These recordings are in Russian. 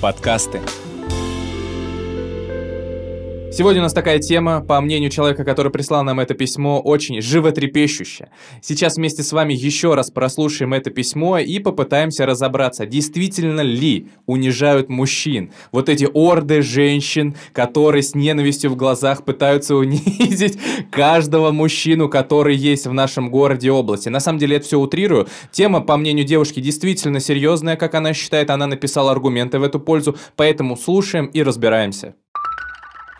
Подкасты. Сегодня у нас такая тема, по мнению человека, который прислал нам это письмо, очень животрепещущая. Сейчас вместе с вами еще раз прослушаем это письмо и попытаемся разобраться, действительно ли унижают мужчин. Вот эти орды женщин, которые с ненавистью в глазах пытаются унизить каждого мужчину, который есть в нашем городе области. На самом деле, это все утрирую. Тема, по мнению девушки, действительно серьезная, как она считает. Она написала аргументы в эту пользу, поэтому слушаем и разбираемся.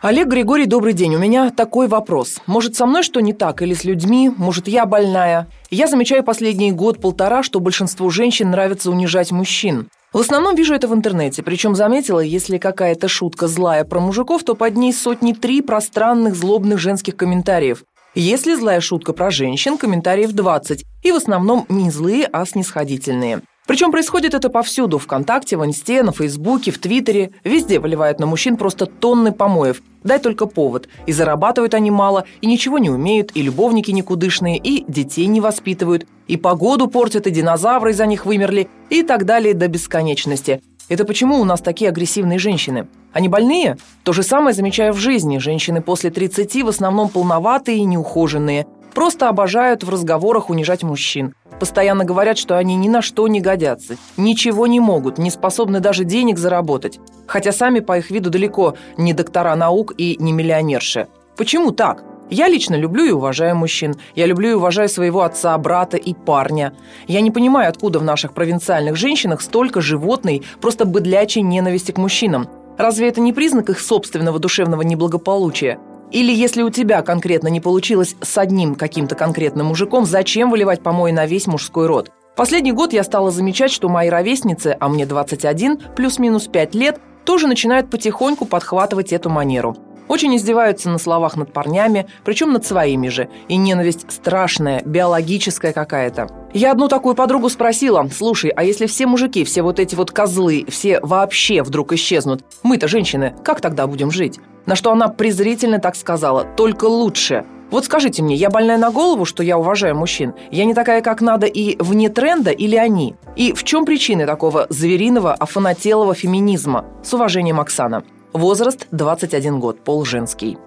Олег Григорий, добрый день. У меня такой вопрос. Может, со мной что не так или с людьми? Может, я больная? Я замечаю последний год-полтора, что большинству женщин нравится унижать мужчин. В основном вижу это в интернете, причем заметила, если какая-то шутка злая про мужиков, то под ней сотни три пространных злобных женских комментариев. Если злая шутка про женщин, комментариев 20, и в основном не злые, а снисходительные. Причем происходит это повсюду – ВКонтакте, в Инсте, на Фейсбуке, в Твиттере. Везде выливают на мужчин просто тонны помоев. Дай только повод. И зарабатывают они мало, и ничего не умеют, и любовники никудышные, и детей не воспитывают, и погоду портят, и динозавры из-за них вымерли, и так далее до бесконечности. Это почему у нас такие агрессивные женщины? Они больные? То же самое замечаю в жизни. Женщины после 30 в основном полноватые и неухоженные. Просто обожают в разговорах унижать мужчин. Постоянно говорят, что они ни на что не годятся, ничего не могут, не способны даже денег заработать. Хотя сами по их виду далеко не доктора наук и не миллионерши. Почему так? Я лично люблю и уважаю мужчин. Я люблю и уважаю своего отца, брата и парня. Я не понимаю, откуда в наших провинциальных женщинах столько животной, просто быдлячей ненависти к мужчинам. Разве это не признак их собственного душевного неблагополучия? Или если у тебя конкретно не получилось с одним каким-то конкретным мужиком, зачем выливать помои на весь мужской род? Последний год я стала замечать, что мои ровесницы, а мне 21, плюс-минус 5 лет, тоже начинают потихоньку подхватывать эту манеру. Очень издеваются на словах над парнями, причем над своими же. И ненависть страшная, биологическая какая-то. Я одну такую подругу спросила, слушай, а если все мужики, все вот эти вот козлы, все вообще вдруг исчезнут, мы-то женщины, как тогда будем жить? На что она презрительно так сказала, только лучше. Вот скажите мне, я больная на голову, что я уважаю мужчин? Я не такая, как надо, и вне тренда, или они? И в чем причины такого звериного, афанателого феминизма? С уважением, Оксана. Возраст 21 год, пол женский.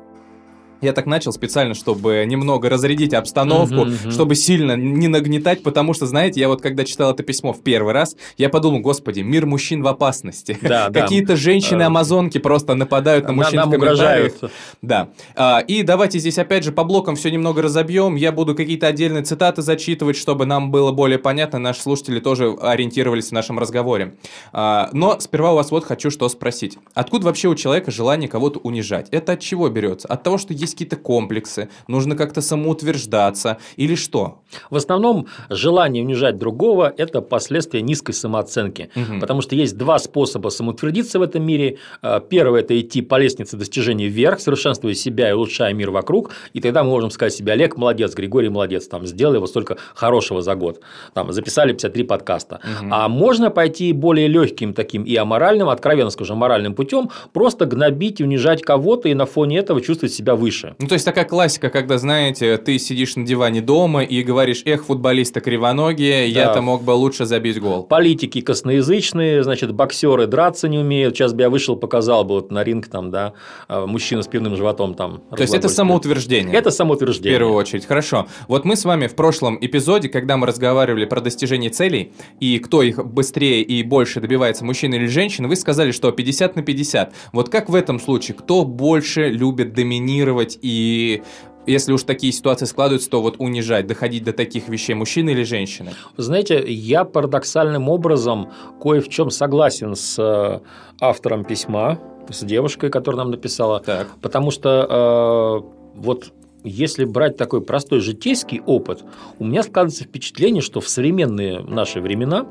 Я так начал специально, чтобы немного разрядить обстановку, uh-huh, uh-huh. чтобы сильно не нагнетать, потому что, знаете, я вот когда читал это письмо в первый раз, я подумал, господи, мир мужчин в опасности. Да, Какие-то женщины-амазонки просто нападают на мужчин нам в комментариях. Угрожают. Да. А, и давайте здесь опять же по блокам все немного разобьем. Я буду какие-то отдельные цитаты зачитывать, чтобы нам было более понятно, наши слушатели тоже ориентировались в нашем разговоре. А, но сперва у вас вот хочу что спросить. Откуда вообще у человека желание кого-то унижать? Это от чего берется? От того, что есть есть какие-то комплексы, нужно как-то самоутверждаться или что? В основном желание унижать другого – это последствия низкой самооценки, угу. потому что есть два способа самоутвердиться в этом мире. А, первый – это идти по лестнице достижений вверх, совершенствуя себя и улучшая мир вокруг, и тогда мы можем сказать себе Олег молодец, Григорий молодец, там, сделал его столько хорошего за год, там, записали 53 подкаста. Угу. А можно пойти более легким таким и аморальным, откровенно скажем, моральным путем, просто гнобить и унижать кого-то и на фоне этого чувствовать себя выше лучше. Ну, то есть такая классика, когда, знаете, ты сидишь на диване дома и говоришь, эх, футболисты кривоногие, да. я-то мог бы лучше забить гол. Политики косноязычные, значит, боксеры драться не умеют. Сейчас бы я вышел, показал бы вот на ринг там, да, а, мужчина с пивным животом там. То есть это самоутверждение? Это самоутверждение. В первую очередь, хорошо. Вот мы с вами в прошлом эпизоде, когда мы разговаривали про достижение целей и кто их быстрее и больше добивается, мужчина или женщина, вы сказали, что 50 на 50. Вот как в этом случае, кто больше любит доминировать делать и если уж такие ситуации складываются, то вот унижать, доходить до таких вещей мужчины или женщины? Знаете, я парадоксальным образом кое в чем согласен с э, автором письма, с девушкой, которая нам написала, так. потому что э, вот если брать такой простой житейский опыт, у меня складывается впечатление, что в современные наши времена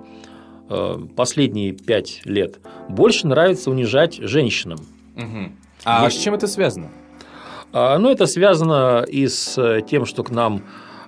э, последние пять лет больше нравится унижать женщинам. Угу. А Есть... с чем это связано? А, ну, это связано и с э, тем, что к нам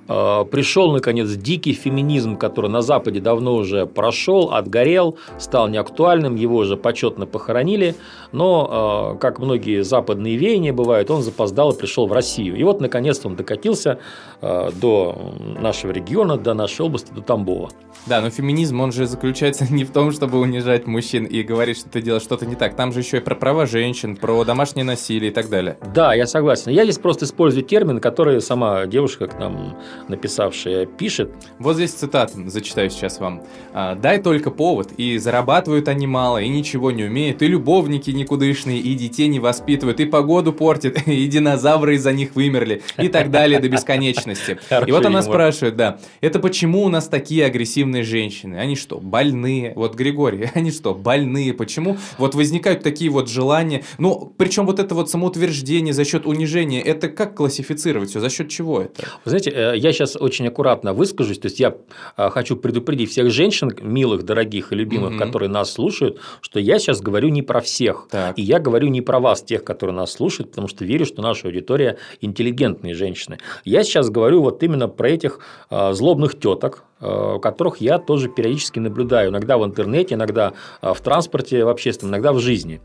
пришел, наконец, дикий феминизм, который на Западе давно уже прошел, отгорел, стал неактуальным, его уже почетно похоронили, но, э, как многие западные веяния бывают, он запоздал и пришел в Россию. И вот, наконец-то, он докатился э, до нашего региона, до нашей области, до Тамбова. Да, но феминизм, он же заключается не в том, чтобы унижать мужчин и говорить, что ты делаешь что-то не так. Там же еще и про права женщин, про домашнее насилие и так далее. Да, я согласен. Я здесь просто использую термин, который сама девушка к нам написавшая, пишет. Вот здесь цитата, зачитаю сейчас вам. «А, «Дай только повод, и зарабатывают они мало, и ничего не умеют, и любовники никудышные, и детей не воспитывают, и погоду портят, и динозавры из-за них вымерли, и так далее до бесконечности». И вот она спрашивает, да, это почему у нас такие агрессивные женщины? Они что, больные? Вот, Григорий, они что, больные? Почему вот возникают такие вот желания? Ну, причем вот это вот самоутверждение за счет унижения, это как классифицировать все? За счет чего это? Вы знаете, э, я сейчас очень аккуратно выскажусь. То есть я а, хочу предупредить всех женщин, милых, дорогих и любимых, угу. которые нас слушают, что я сейчас говорю не про всех. Так. И я говорю не про вас, тех, которые нас слушают, потому что верю, что наша аудитория интеллигентные женщины. Я сейчас говорю вот именно про этих а, злобных теток, а, которых я тоже периодически наблюдаю. Иногда в интернете, иногда в транспорте в общественном, иногда в жизни.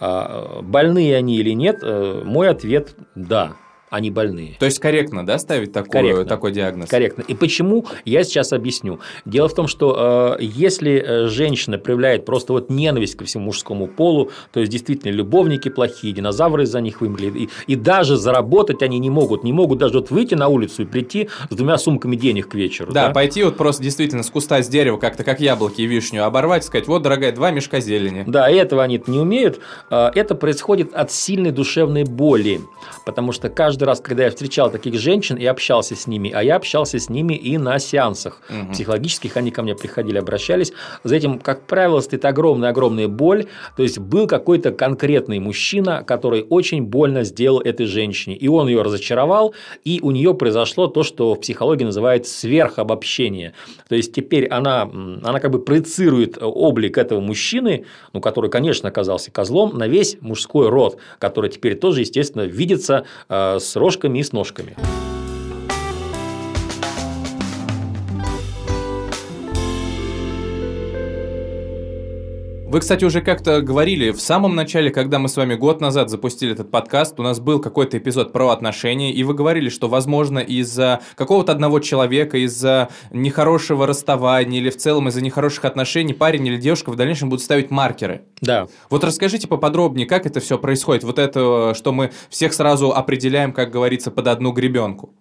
Больные они или нет, э, мой ответ – да они больные. То есть корректно, да, ставить такую, корректно. такой диагноз? Корректно. И почему, я сейчас объясню. Дело в том, что э, если э, женщина проявляет просто вот ненависть ко всему мужскому полу, то есть действительно любовники плохие, динозавры из-за них вымерли, и, и даже заработать они не могут, не могут даже вот выйти на улицу и прийти с двумя сумками денег к вечеру. Да, да? пойти вот просто действительно с куста с дерева как-то как яблоки и вишню оборвать, сказать, вот, дорогая, два мешка зелени. Да, этого они не умеют. Э, это происходит от сильной душевной боли, потому что каждый каждый раз, когда я встречал таких женщин и общался с ними, а я общался с ними и на сеансах угу. психологических, они ко мне приходили, обращались, за этим, как правило, стоит огромная-огромная боль, то есть был какой-то конкретный мужчина, который очень больно сделал этой женщине, и он ее разочаровал, и у нее произошло то, что в психологии называют сверхобобщение, то есть теперь она, она как бы проецирует облик этого мужчины, ну, который, конечно, оказался козлом, на весь мужской род, который теперь тоже, естественно, видится э, с рожками и с ножками. Вы, кстати, уже как-то говорили в самом начале, когда мы с вами год назад запустили этот подкаст, у нас был какой-то эпизод про отношения, и вы говорили, что, возможно, из-за какого-то одного человека, из-за нехорошего расставания или в целом из-за нехороших отношений парень или девушка в дальнейшем будут ставить маркеры. Да. Вот расскажите поподробнее, как это все происходит, вот это, что мы всех сразу определяем, как говорится, под одну гребенку.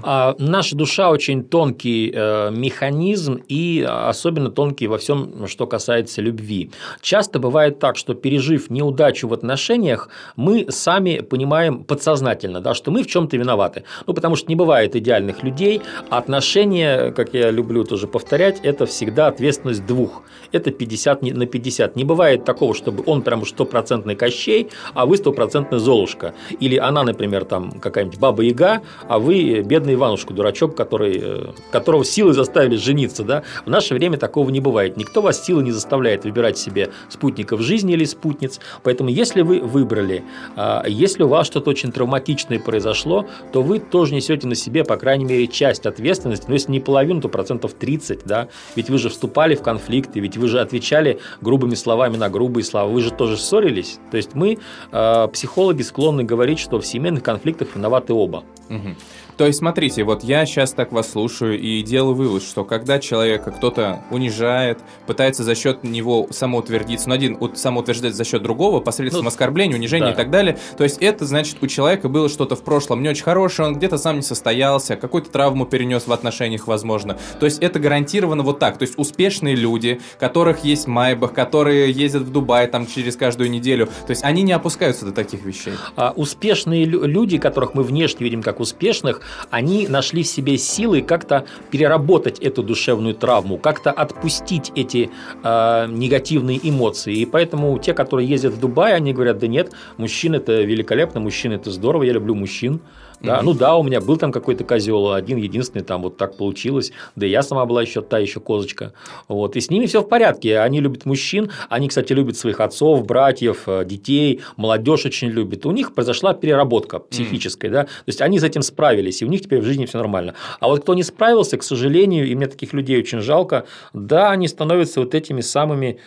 А, наша душа очень тонкий э, механизм и особенно тонкий во всем, что касается любви. Часто бывает так, что пережив неудачу в отношениях, мы сами понимаем подсознательно, да, что мы в чем-то виноваты. Ну, потому что не бывает идеальных людей, отношения, как я люблю тоже повторять, это всегда ответственность двух. Это 50 на 50. Не бывает такого, чтобы он прям стопроцентный Кощей, а вы стопроцентный Золушка. Или она, например, там какая-нибудь Баба-Яга, а вы бедный Иванушка, дурачок, который, э, которого силы заставили жениться. Да? В наше время такого не бывает. Никто вас силы не заставляет выбирать себе себе спутников жизни или спутниц. Поэтому, если вы выбрали, а, если у вас что-то очень травматичное произошло, то вы тоже несете на себе, по крайней мере, часть ответственности, но если не половину, то процентов 30, да, ведь вы же вступали в конфликты, ведь вы же отвечали грубыми словами на грубые слова, вы же тоже ссорились. То есть мы, а, психологи, склонны говорить, что в семейных конфликтах виноваты оба. Угу. То есть, смотрите, вот я сейчас так вас слушаю и делаю вывод, что когда человека кто-то унижает, пытается за счет него самоутвердиться, ну, один самоутверждать за счет другого, посредством ну, оскорбления, унижения да. и так далее, то есть это значит, у человека было что-то в прошлом не очень хорошее, он где-то сам не состоялся, какую-то травму перенес в отношениях, возможно. То есть это гарантированно вот так. То есть успешные люди, которых есть Майбах, которые ездят в Дубай там через каждую неделю, то есть они не опускаются до таких вещей. А успешные люди, которых мы внешне видим как успешных, они нашли в себе силы как-то переработать эту душевную травму, как-то отпустить эти э, негативные эмоции. И поэтому те, которые ездят в Дубай, они говорят, да нет, мужчины это великолепно, мужчины это здорово, я люблю мужчин. Да? Ну да, у меня был там какой-то козел, один единственный, там вот так получилось. Да и я сама была еще та еще козочка. Вот. И с ними все в порядке. Они любят мужчин, они, кстати, любят своих отцов, братьев, э, детей, молодежь очень любит. У них произошла переработка психическая, да. То есть они с этим справились, и у них теперь в жизни все нормально. А вот кто не справился, к сожалению, и мне таких людей очень жалко, да, они становятся вот этими самыми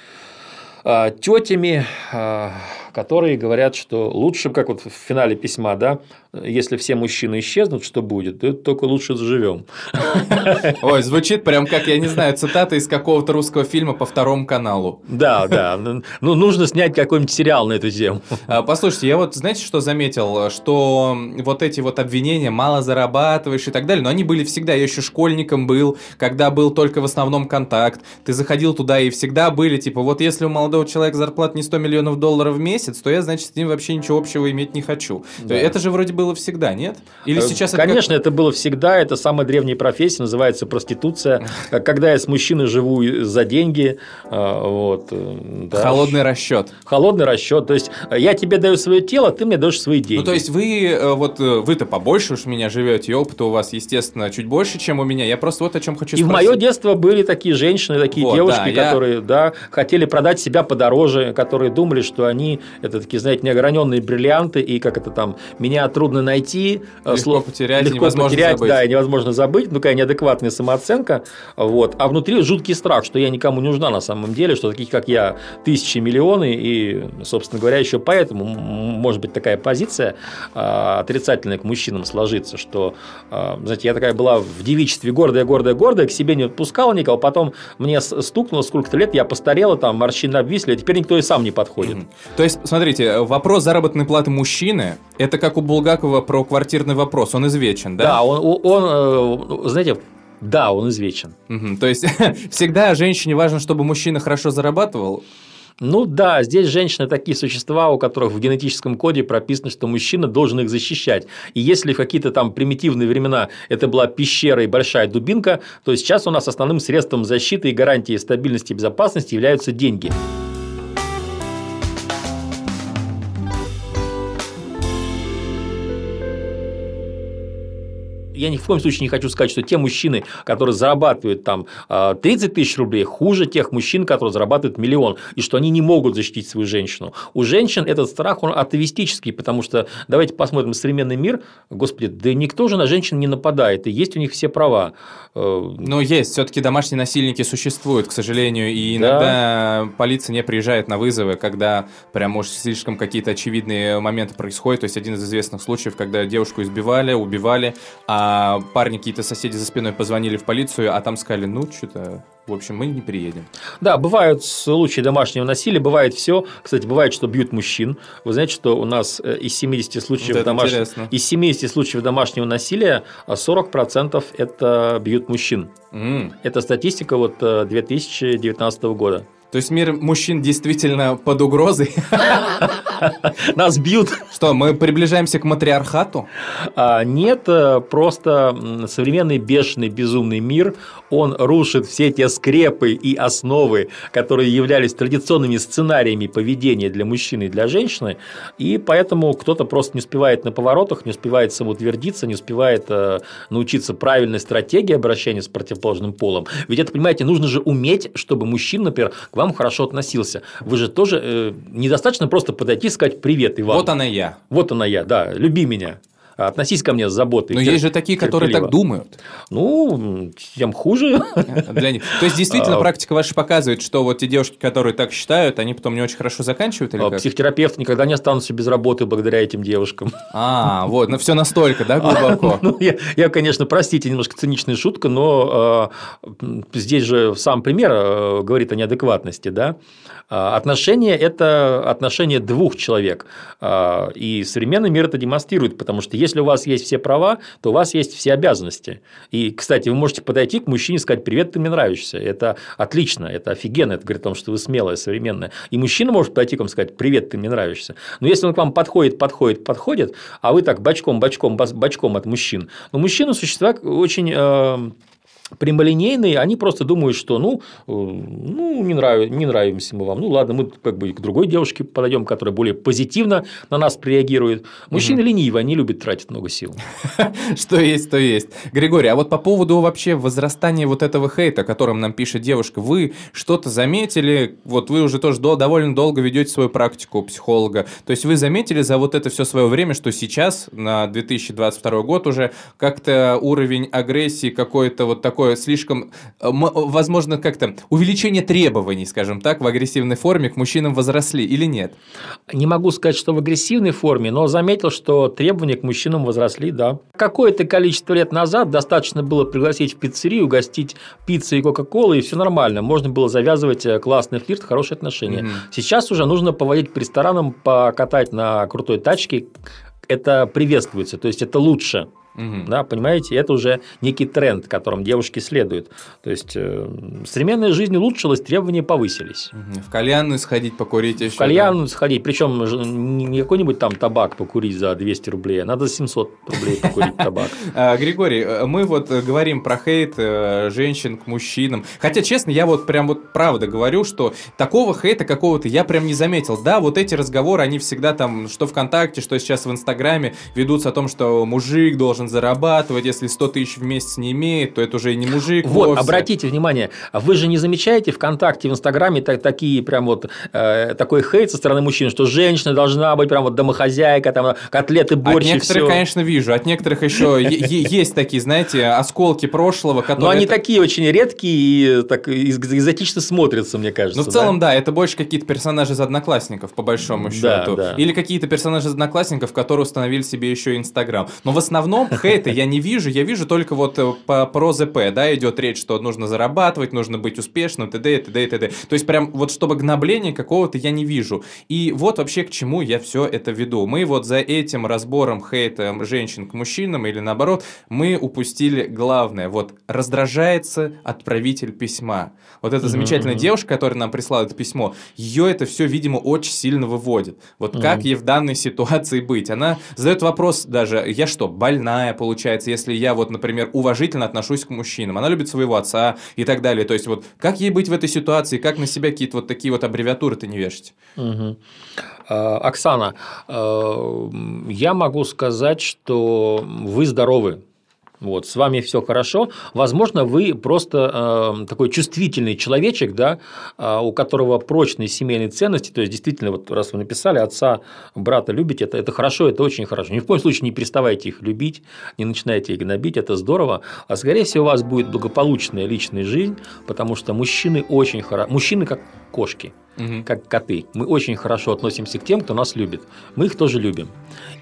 а, тетями, а, которые говорят, что лучше, как вот в финале письма, да, если все мужчины исчезнут, что будет? То только лучше заживем. Ой, звучит прям как, я не знаю, цитата из какого-то русского фильма по второму каналу. Да, да. Ну, нужно снять какой-нибудь сериал на эту тему. А, послушайте, я вот, знаете, что заметил? Что вот эти вот обвинения, мало зарабатываешь и так далее, но они были всегда. Я еще школьником был, когда был только в основном контакт. Ты заходил туда и всегда были, типа, вот если у молодого человека зарплата не 100 миллионов долларов в месяц, то я, значит, с ним вообще ничего общего иметь не хочу. Да. Это же вроде было всегда, нет? Или э, сейчас Конечно, это, как... это было всегда. Это самая древняя профессия, называется проституция. Когда я с мужчиной живу за деньги. Э, вот, э, да. Холодный расчет. Холодный расчет. То есть я тебе даю свое тело, ты мне даешь свои деньги. Ну, то есть вы вот вы-то побольше уж меня живете, и опыта у вас, естественно, чуть больше, чем у меня. Я просто вот о чем хочу и спросить. И в мое детство были такие женщины, такие вот, девушки, да, которые я... да, хотели продать себя подороже, которые думали, что они это такие, знаете, неограненные бриллианты, и как это там, меня трудно найти, э, легко слов, потерять, легко невозможно потерять, забыть. да, и невозможно забыть, ну, какая неадекватная самооценка, вот, а внутри жуткий страх, что я никому не нужна на самом деле, что таких, как я, тысячи, миллионы, и, собственно говоря, еще поэтому может быть такая позиция а, отрицательная к мужчинам сложится, что, а, знаете, я такая была в девичестве гордая, гордая, гордая, к себе не отпускала никого, потом мне стукнуло сколько-то лет, я постарела, там морщины обвисли, а теперь никто и сам не подходит. То есть, смотрите, вопрос заработной платы мужчины, это как у Булгакова про квартирный вопрос, он извечен, да? Да, он, он э, знаете, да, он извечен. Угу, то есть, всегда женщине важно, чтобы мужчина хорошо зарабатывал? Ну да, здесь женщины такие существа, у которых в генетическом коде прописано, что мужчина должен их защищать. И если в какие-то там примитивные времена это была пещера и большая дубинка, то сейчас у нас основным средством защиты и гарантии стабильности и безопасности являются деньги. Я ни в коем случае не хочу сказать, что те мужчины, которые зарабатывают там 30 а, тысяч рублей, хуже тех мужчин, которые зарабатывают миллион, и что они не могут защитить свою женщину. У женщин этот страх, он атовистический, потому что давайте посмотрим современный мир, господи, да никто же на женщин не нападает, и есть у них все права. Э, Но есть, все-таки домашние насильники существуют, к сожалению, и иногда да. полиция не приезжает на вызовы, когда прям, может, слишком какие-то очевидные моменты происходят. То есть один из известных случаев, когда девушку избивали, убивали, а а парни какие-то соседи за спиной позвонили в полицию, а там сказали, ну, что-то, в общем, мы не приедем. Да, бывают случаи домашнего насилия, бывает все. Кстати, бывает, что бьют мужчин. Вы знаете, что у нас э, из 70 случаев, вот домашнего, из 70 случаев домашнего насилия 40% это бьют мужчин. Mm. Это статистика вот 2019 э, года. То есть мир мужчин действительно под угрозой? Нас бьют. Что, мы приближаемся к матриархату? А, нет, э, просто современный бешеный безумный мир, он рушит все те скрепы и основы, которые являлись традиционными сценариями поведения для мужчины и для женщины, и поэтому кто-то просто не успевает на поворотах, не успевает самоутвердиться, не успевает э, научиться правильной стратегии обращения с противоположным полом. Ведь это, понимаете, нужно же уметь, чтобы мужчина, например, вам хорошо относился. Вы же тоже э, недостаточно просто подойти и сказать «Привет, Иван». Вот она я. Вот она я, да, люби меня относись ко мне с заботой. Но есть же такие, которые так думают. Ну, тем хуже. Для них. То есть, действительно, а, практика ваша показывает, что вот те девушки, которые так считают, они потом не очень хорошо заканчивают или а, как? Психотерапевты никогда не останутся без работы благодаря этим девушкам. А, вот, ну все настолько, да, глубоко? Ну, я, я, конечно, простите, немножко циничная шутка, но э, здесь же сам пример э, говорит о неадекватности, да. А, отношения – это отношения двух человек. А, и современный мир это демонстрирует, потому что если у вас есть все права, то у вас есть все обязанности. И, кстати, вы можете подойти к мужчине и сказать «Привет, ты мне нравишься». Это отлично, это офигенно, это говорит о том, что вы смелая, современная. И мужчина может подойти к вам и сказать «Привет, ты мне нравишься». Но если он к вам подходит, подходит, подходит, а вы так бочком, бочком, бочком от мужчин. Но мужчины – существа очень э, прямолинейные, они просто думают, что ну, э, ну не, нрав... не нравимся мы вам, ну ладно, мы как бы к другой девушке подойдем, которая более позитивно на нас реагирует. Мужчины угу. ленивы, они любят тратить много сил. Что есть, то есть. Григорий, а вот по поводу вообще возрастания вот этого хейта, о котором нам пишет девушка, вы что-то заметили, вот вы уже тоже довольно долго ведете свою практику психолога, то есть вы заметили за вот это все свое время, что сейчас, на 2022 год уже, как-то уровень агрессии какой-то вот такой такое слишком, э, возможно, как-то увеличение требований, скажем так, в агрессивной форме к мужчинам возросли или нет? Не могу сказать, что в агрессивной форме, но заметил, что требования к мужчинам возросли, да. Какое-то количество лет назад достаточно было пригласить в пиццерию, угостить пиццей и кока-колой, и все нормально. Можно было завязывать э, классный флирт, хорошие отношения. Угу. Сейчас уже нужно поводить по ресторанам, покатать на крутой тачке. Это приветствуется, то есть это лучше. Угу. Да, понимаете, это уже некий тренд, которым девушки следуют. То есть э, современная жизнь улучшилась, требования повысились. Угу. В кальянную сходить покурить еще. В кальянную да? сходить, причем не какой-нибудь там табак покурить за 200 рублей, а надо 700 рублей покурить табак. А, Григорий, э, мы вот говорим про хейт э, женщин к мужчинам. Хотя, честно, я вот прям вот правда говорю, что такого хейта какого-то я прям не заметил. Да, вот эти разговоры, они всегда там, что ВКонтакте, что сейчас в Инстаграме, ведутся о том, что мужик должен должен зарабатывать, если 100 тысяч в месяц не имеет, то это уже не мужик Вот, вовсе. обратите внимание, вы же не замечаете ВКонтакте, в Инстаграме так, такие прям вот э, такой хейт со стороны мужчин, что женщина должна быть прям вот домохозяйка, там котлеты, борщ От некоторых, все. конечно, вижу, от некоторых еще есть такие, знаете, осколки прошлого, которые... Но они такие очень редкие и так экзотично смотрятся, мне кажется. Ну, в целом, да, это больше какие-то персонажи из Одноклассников, по большому счету. Или какие-то персонажи из Одноклассников, которые установили себе еще Инстаграм. Но в основном хейта я не вижу, я вижу только вот э, по, про ЗП, да, идет речь, что нужно зарабатывать, нужно быть успешным, т.д. т.д. т.д. То есть прям вот чтобы гнобления какого-то я не вижу. И вот вообще к чему я все это веду. Мы вот за этим разбором хейта женщин к мужчинам или наоборот, мы упустили главное. Вот раздражается отправитель письма. Вот эта замечательная mm-hmm. девушка, которая нам прислала это письмо, ее это все, видимо, очень сильно выводит. Вот mm-hmm. как ей в данной ситуации быть? Она задает вопрос даже, я что, больная? Родная, получается, если я вот, например, уважительно отношусь к мужчинам. Она любит своего отца и так далее. То есть, вот как ей быть в этой ситуации, как на себя какие-то вот такие вот аббревиатуры-то не вешать? Угу. Оксана, э, я могу сказать, что вы здоровы вот, с вами все хорошо. Возможно, вы просто э, такой чувствительный человечек, да, э, у которого прочные семейные ценности. То есть, действительно, вот раз вы написали, отца, брата любите, это, это хорошо, это очень хорошо. Ни в коем случае не переставайте их любить, не начинайте их гнобить, это здорово. А скорее всего, у вас будет благополучная личная жизнь, потому что мужчины очень хорошо. Мужчины как кошки угу. как коты. Мы очень хорошо относимся к тем, кто нас любит. Мы их тоже любим.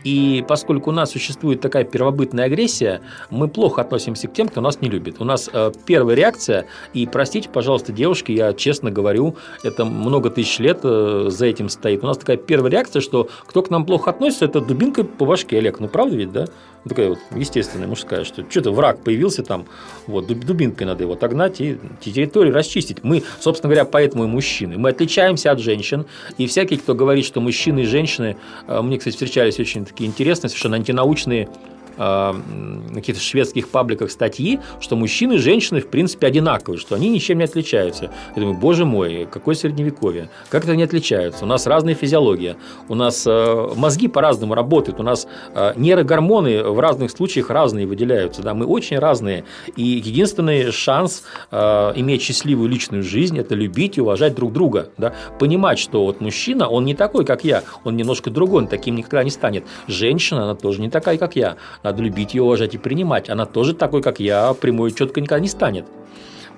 И поскольку у нас существует такая первобытная агрессия, мы плохо относимся к тем, кто нас не любит. У нас э, первая реакция, и простите, пожалуйста, девушки, я честно говорю, это много тысяч лет э, за этим стоит. У нас такая первая реакция, что кто к нам плохо относится, это дубинкой по башке, Олег. Ну, правда ведь, да? Ну, такая вот естественная мужская, что что-то враг появился там, вот, дубинкой надо его отогнать и территорию расчистить. Мы, собственно говоря, поэтому и мужчины. Мы отличаемся от женщин, и всякий, кто говорит, что мужчины и женщины, э, мне, кстати, встречались очень такие интересные, совершенно антинаучные на каких-то шведских пабликах статьи, что мужчины и женщины в принципе одинаковые, что они ничем не отличаются. Я думаю, боже мой, какое средневековье, как это они отличаются? У нас разная физиология, у нас э, мозги по-разному работают, у нас э, нейрогормоны в разных случаях разные выделяются, да, мы очень разные, и единственный шанс иметь счастливую личную жизнь – это любить и уважать друг друга, да, понимать, что вот мужчина, он не такой, как я, он немножко другой, он таким никогда не станет. Женщина, она тоже не такая, как я, надо любить ее, уважать и принимать. Она тоже такой, как я, прямой четко никогда не станет.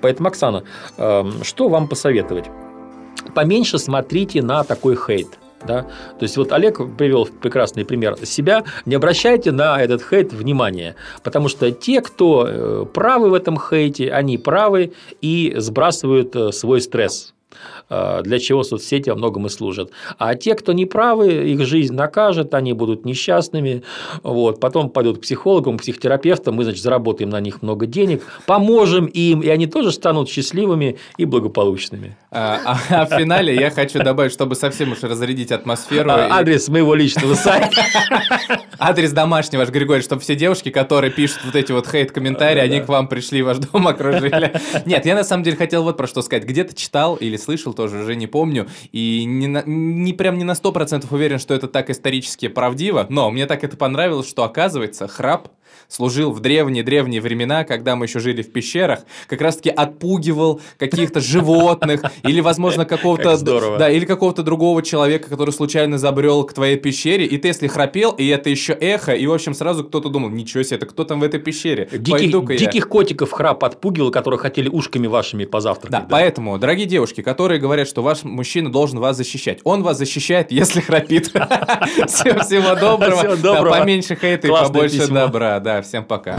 Поэтому, Оксана, эм, что вам посоветовать? Поменьше смотрите на такой хейт. Да? То есть вот Олег привел прекрасный пример себя. Не обращайте на этот хейт внимания, потому что те, кто э, правы в этом хейте, они правы и сбрасывают э, свой стресс для чего соцсети во многом и служат. А те, кто не правы, их жизнь накажет, они будут несчастными, вот, потом пойдут к психологам, к психотерапевтам, мы, значит, заработаем на них много денег, поможем им, и они тоже станут счастливыми и благополучными. А, а, а в финале я хочу добавить, чтобы совсем уж разрядить атмосферу. А, адрес моего личного сайта. Адрес домашний ваш, Григорий, чтобы все девушки, которые пишут вот эти вот хейт-комментарии, они к вам пришли, ваш дом окружили. Нет, я на самом деле хотел вот про что сказать. Где-то читал или слышал тоже, уже не помню, и не, на, не прям не на 100% уверен, что это так исторически правдиво, но мне так это понравилось, что оказывается храп служил в древние-древние времена, когда мы еще жили в пещерах, как раз-таки отпугивал каких-то животных или, возможно, какого-то... Да, или какого-то другого человека, который случайно забрел к твоей пещере, и ты, если храпел, и это еще эхо, и, в общем, сразу кто-то думал, ничего себе, это кто там в этой пещере? Диких, диких котиков храп отпугивал, которые хотели ушками вашими позавтракать. Да, да, поэтому, дорогие девушки, которые говорят, что ваш мужчина должен вас защищать, он вас защищает, если храпит. Всего доброго. Поменьше хейта и побольше добра. Да, всем пока.